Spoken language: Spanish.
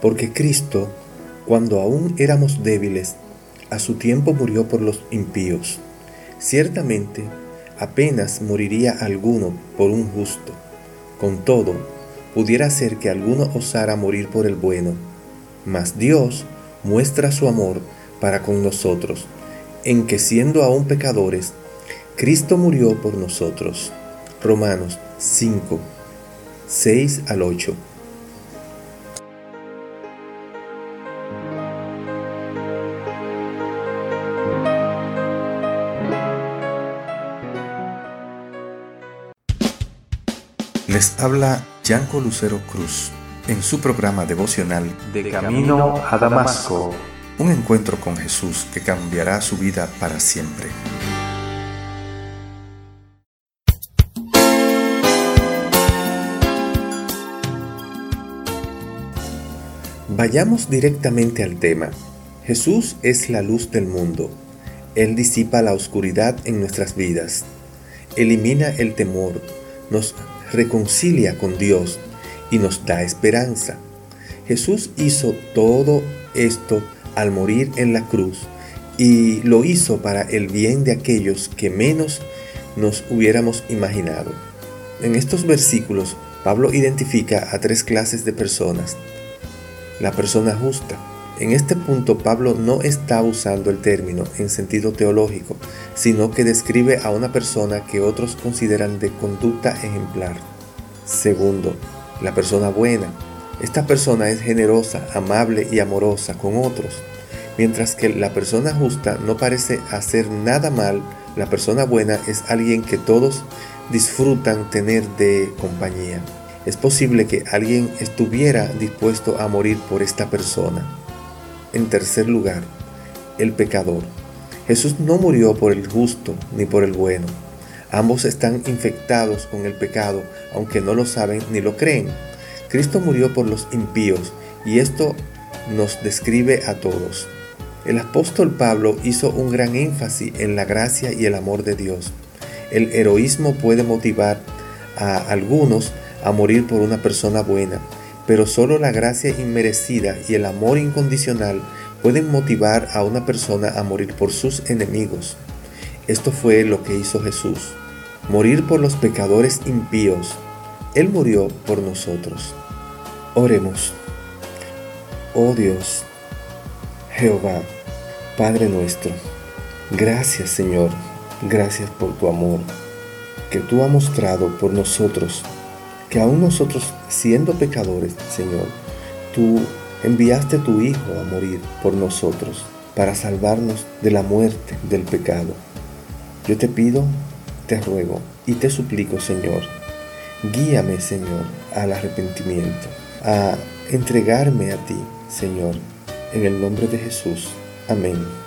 Porque Cristo, cuando aún éramos débiles, a su tiempo murió por los impíos. Ciertamente, apenas moriría alguno por un justo. Con todo, pudiera ser que alguno osara morir por el bueno. Mas Dios muestra su amor para con nosotros, en que siendo aún pecadores, Cristo murió por nosotros. Romanos 5, 6 al 8. Les habla Yanco Lucero Cruz en su programa devocional De Camino a Damasco. Un encuentro con Jesús que cambiará su vida para siempre. Vayamos directamente al tema. Jesús es la luz del mundo. Él disipa la oscuridad en nuestras vidas, elimina el temor, nos reconcilia con Dios y nos da esperanza. Jesús hizo todo esto al morir en la cruz y lo hizo para el bien de aquellos que menos nos hubiéramos imaginado. En estos versículos, Pablo identifica a tres clases de personas. La persona justa, en este punto Pablo no está usando el término en sentido teológico, sino que describe a una persona que otros consideran de conducta ejemplar. Segundo, la persona buena. Esta persona es generosa, amable y amorosa con otros. Mientras que la persona justa no parece hacer nada mal, la persona buena es alguien que todos disfrutan tener de compañía. Es posible que alguien estuviera dispuesto a morir por esta persona. En tercer lugar, el pecador. Jesús no murió por el justo ni por el bueno. Ambos están infectados con el pecado, aunque no lo saben ni lo creen. Cristo murió por los impíos y esto nos describe a todos. El apóstol Pablo hizo un gran énfasis en la gracia y el amor de Dios. El heroísmo puede motivar a algunos a morir por una persona buena, pero solo la gracia inmerecida y el amor incondicional pueden motivar a una persona a morir por sus enemigos. Esto fue lo que hizo Jesús, morir por los pecadores impíos. Él murió por nosotros. Oremos. Oh Dios, Jehová, Padre nuestro, gracias Señor, gracias por tu amor que tú has mostrado por nosotros que aún nosotros siendo pecadores, Señor, tú enviaste tu Hijo a morir por nosotros para salvarnos de la muerte del pecado. Yo te pido, te ruego y te suplico, Señor, guíame, Señor, al arrepentimiento, a entregarme a ti, Señor, en el nombre de Jesús. Amén.